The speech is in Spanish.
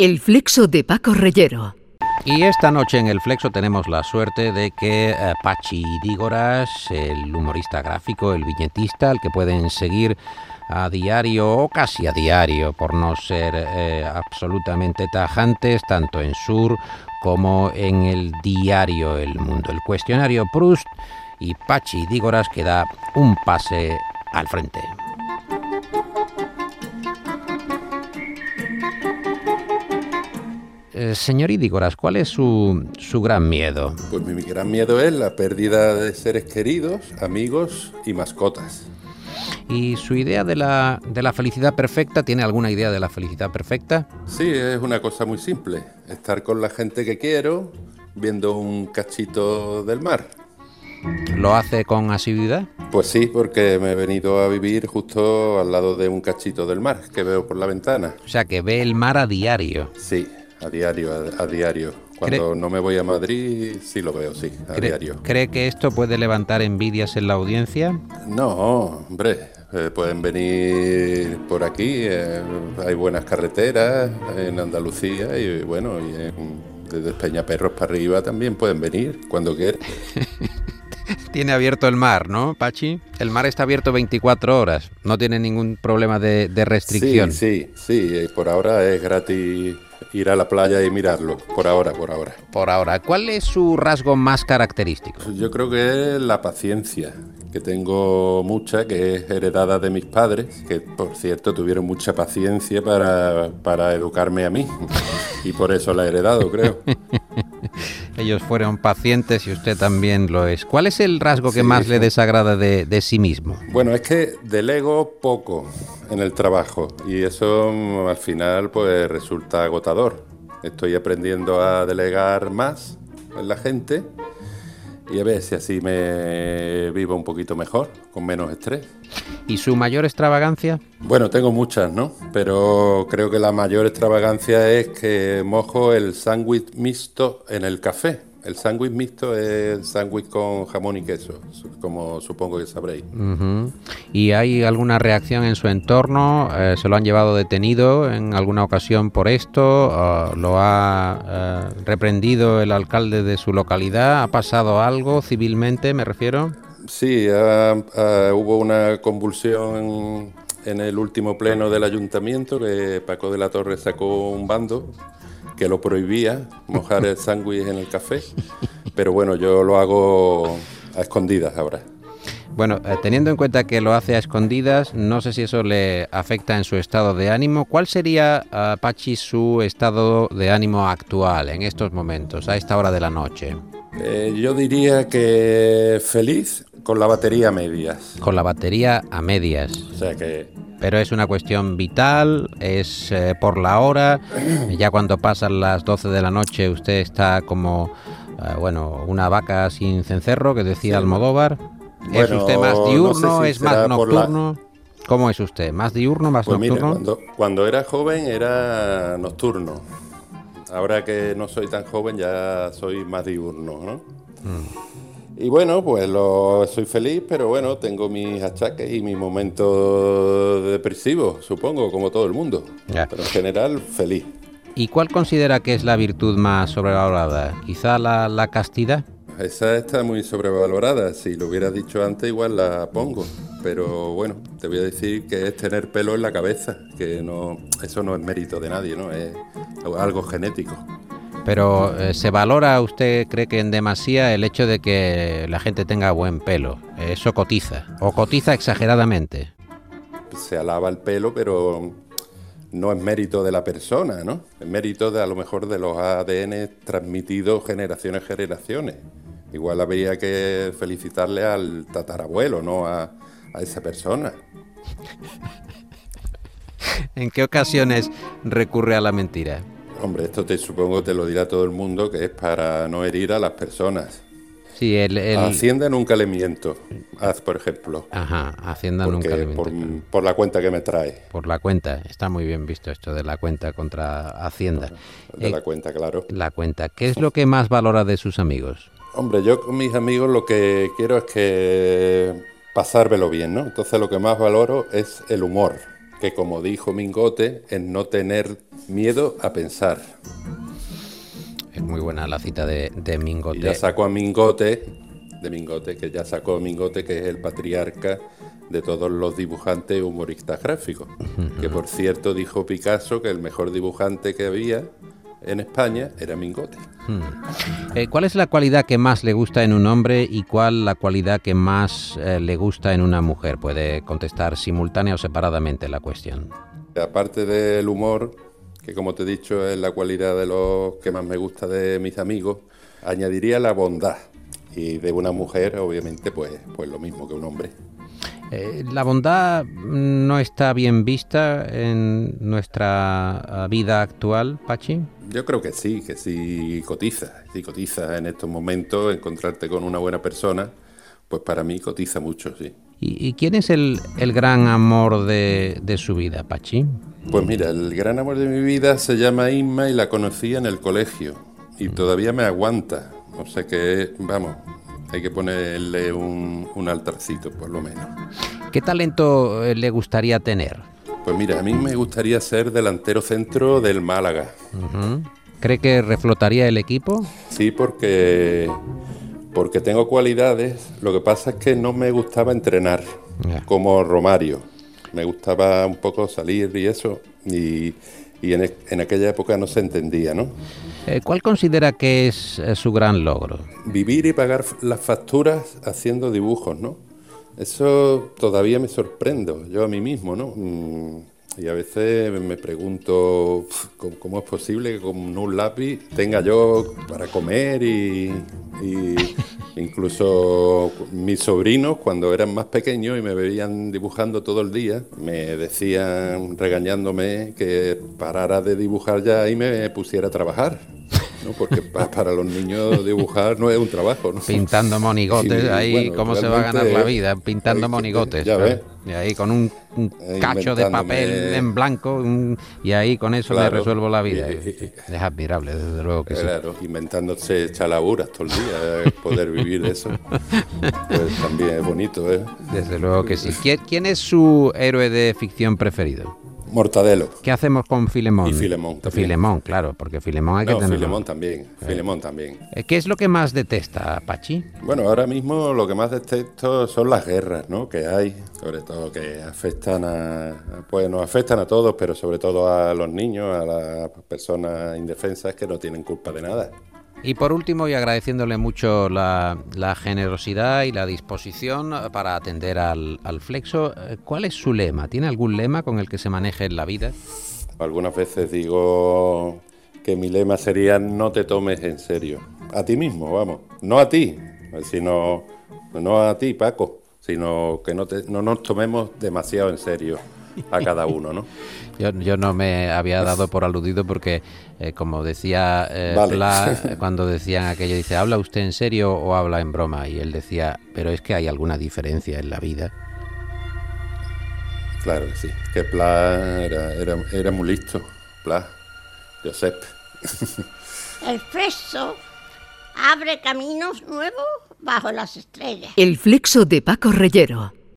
El flexo de Paco Reyero. Y esta noche en el Flexo tenemos la suerte de que eh, Pachi Dígoras, el humorista gráfico, el viñetista, al que pueden seguir a diario o casi a diario, por no ser eh, absolutamente tajantes, tanto en Sur como en el diario El Mundo. El cuestionario Proust y Pachi Dígoras que da un pase al frente. Eh, señor Idígoras, ¿cuál es su, su gran miedo? Pues mi, gran miedo es la pérdida de seres queridos, amigos y mascotas. ¿Y su idea de la, de la felicidad perfecta? ¿Tiene alguna idea de la felicidad perfecta? Sí, es una cosa muy simple. Estar con la gente que quiero, viendo un cachito del mar. ¿Lo hace con asiduidad? Pues sí, porque me he venido a vivir justo al lado de un cachito del mar que veo por la ventana. O sea, que ve el mar a diario. Sí, a diario, a, a diario. Cuando no me voy a Madrid, sí lo veo, sí, a ¿Cree, diario. ¿Cree que esto puede levantar envidias en la audiencia? No, hombre, eh, pueden venir por aquí, eh, hay buenas carreteras en Andalucía y bueno, y en- desde Peñaperros para arriba también pueden venir cuando quieran. Tiene abierto el mar, ¿no, Pachi? El mar está abierto 24 horas, no tiene ningún problema de, de restricción. Sí, sí, sí, eh, por ahora es gratis ir a la playa y mirarlo, por ahora, por ahora. Por ahora, ¿cuál es su rasgo más característico? Yo creo que es la paciencia, que tengo mucha, que es heredada de mis padres, que por cierto tuvieron mucha paciencia para, para educarme a mí, y por eso la he heredado, creo. Ellos fueron pacientes y usted también lo es. ¿Cuál es el rasgo que Sí, más le desagrada de, de sí mismo? Bueno, es que delego poco en el trabajo y eso mm, al final pues resulta agotador. Estoy aprendiendo a delegar más en la gente y a ver si así me vivo un poquito mejor, con menos estrés. ¿Y su mayor extravagancia? Bueno, tengo muchas, ¿no? Pero creo que la mayor extravagancia es que mojo el sándwich mixto en el café. El sándwich mixto es sándwich con jamón y queso, como supongo que sabréis. Ujú. ¿Y hay alguna reacción en su entorno? Eh, ¿Se lo han llevado detenido en alguna ocasión por esto? Ah, ¿Lo ha eh, reprendido el alcalde de su localidad? ¿Ha pasado algo civilmente, me refiero? Sí, ah, ah, hubo una convulsión en el último pleno del ayuntamiento que Paco de la Torre sacó un bando que lo prohibía mojar el sándwich en el café, pero bueno, yo lo hago a escondidas ahora. Bueno, eh, teniendo en cuenta que lo hace a escondidas, no sé si eso le afecta en su estado de ánimo. ¿Cuál sería, ah, Pachi, su estado de ánimo actual en estos momentos, a esta hora de la noche? Eh, yo diría que feliz con la batería a medias. Con la batería a medias. O sea que Pero es una cuestión vital, es eh, por la hora. Ya cuando pasan las 12 de la noche usted está como, eh, bueno, una vaca sin cencerro, que decía. Almodóvar. ¿Es usted más no sé diurno, si es más la- nocturno? ¿Cómo es usted? ¿Más diurno, más Pues nocturno? cuando, cuando era joven era nocturno. Ahora que no soy tan joven ya soy más diurno, ¿no? Y bueno, pues lo, soy feliz, pero bueno, tengo mis achaques y mis momentos depresivos, supongo, como todo el mundo. Ya. Pero en general, feliz. ¿Y cuál considera que es la virtud más sobrevalorada? ¿Quizá la, la castidad? Esa está muy sobrevalorada. Si lo hubieras dicho antes, igual la pongo. Pero bueno, te voy a decir que es tener pelo en la cabeza, que no, eso no es mérito de nadie, ¿no? Es algo genético. Pero eh, ¿se valora, usted cree que en demasía, el hecho de que la gente tenga buen pelo? Eso cotiza, o cotiza exageradamente. Se alaba el pelo, pero no es mérito de la persona, ¿no? Es mérito de a lo mejor de los ADN transmitidos generaciones generaciones. Igual habría que felicitarle al tatarabuelo, no a, a esa persona. ¿En qué ocasiones recurre a la mentira? Hombre, esto te supongo te lo dirá todo el mundo que es para no herir a las personas. Sí, el... el- A Hacienda nunca le miento, haz por ejemplo, Ajá, Hacienda nunca le por, miente. por la cuenta que me trae, Por la cuenta, está muy bien visto esto de la cuenta contra Hacienda. de Eh, la cuenta, claro. la cuenta, ¿qué es lo que más valora de sus amigos? Hombre, yo con mis amigos lo que quiero es que pasármelo bien, ¿no? Entonces lo que más valoro es el humor. Que como dijo Mingote, es no tener miedo a pensar. Es muy buena la cita de, de Mingote. Y ya sacó a Mingote, de Mingote, que ya sacó a Mingote, que es el patriarca de todos los dibujantes humoristas gráficos. Que por cierto dijo Picasso que el mejor dibujante que había en España era Mingote. Eh, ¿Cuál es la cualidad que más le gusta en un hombre y cuál la cualidad que más eh, le gusta en una mujer? Puede contestar simultánea o separadamente la cuestión. Aparte del humor, que como te he dicho es la cualidad de los que más me gusta de mis amigos, añadiría la bondad. Y de una mujer, obviamente, pues, pues lo mismo que un hombre. Eh, ¿La bondad no está bien vista en nuestra vida actual, Pachi? Yo creo que sí, que sí cotiza, sí cotiza en estos momentos, encontrarte con una buena persona, pues para mí cotiza mucho, sí. ¿Y, quién es el, gran amor de, de, su vida, Pachi? Pues mira, el gran amor de mi vida se llama Inma y la conocí en el colegio y todavía me aguanta. O sea que, vamos, hay que ponerle un, un altarcito, por lo menos. ¿Qué talento eh, le gustaría tener? Pues mira, a mí me gustaría ser delantero centro del Málaga. ¿Cree que reflotaría el equipo? Sí, porque, porque tengo cualidades. Lo que pasa es que no me gustaba entrenar, como Romario. Me gustaba un poco salir y eso. Y, y en, en, aquella época no se entendía, ¿no? Eh, ¿Cuál considera que es eh, su gran logro? Vivir y pagar las facturas haciendo dibujos, ¿no? Eso todavía me sorprendo, yo a mí mismo, ¿no? Mm, y a veces me pregunto cómo es posible que con un lápiz tenga yo para comer y, incluso mis sobrinos cuando eran más pequeños y me veían dibujando todo el día, me decían regañándome que parara de dibujar ya y me pusiera a trabajar. ¿No? porque para los niños dibujar no es un trabajo. ¿no? Pintando monigotes, ahí cómo se va a ganar la vida, pintando monigotes. Ya ves. Y ahí con un, cacho de papel en blanco y ahí con eso le resuelvo la vida. es admirable, desde luego que claro, inventándose chalaburas todo el día, eh, poder vivir de eso. Pues también es bonito, ¿eh? Desde luego que sí. ¿Quién es su héroe de ficción preferido? Mortadelo. ¿Qué hacemos con Filemón? Y Filemón también. Filemón, claro, porque Filemón hay que tener. Filemón también. Filemón también. Eh, ¿Qué es lo que más detesta, Pachi? Bueno, ahora mismo lo que más detesto son las guerras, ¿no? Que hay, sobre todo que afectan a, pues nos afectan a todos, pero sobre todo a los niños, a las personas indefensas que no tienen culpa de nada. Y por último, y agradeciéndole mucho la, generosidad y la disposición para atender al, flexo, eh, ¿cuál es su lema? ¿Tiene algún lema con el que se maneje en la vida? Algunas veces digo que mi lema sería no te tomes en serio. A ti mismo, vamos. No a ti, sino no a ti, Paco, sino que no, te, no nos tomemos demasiado en serio a cada uno, ¿no? Yo, no me había dado por aludido porque, eh, como decía eh, cuando decían aquello, dice, ¿habla usted en serio o habla en broma? Y él decía, pero es que hay alguna diferencia en la vida. Claro que sí, que Pla era, era, muy listo, Pla, Josep. El flexo abre caminos nuevos bajo las estrellas. El flexo de Paco Reyero.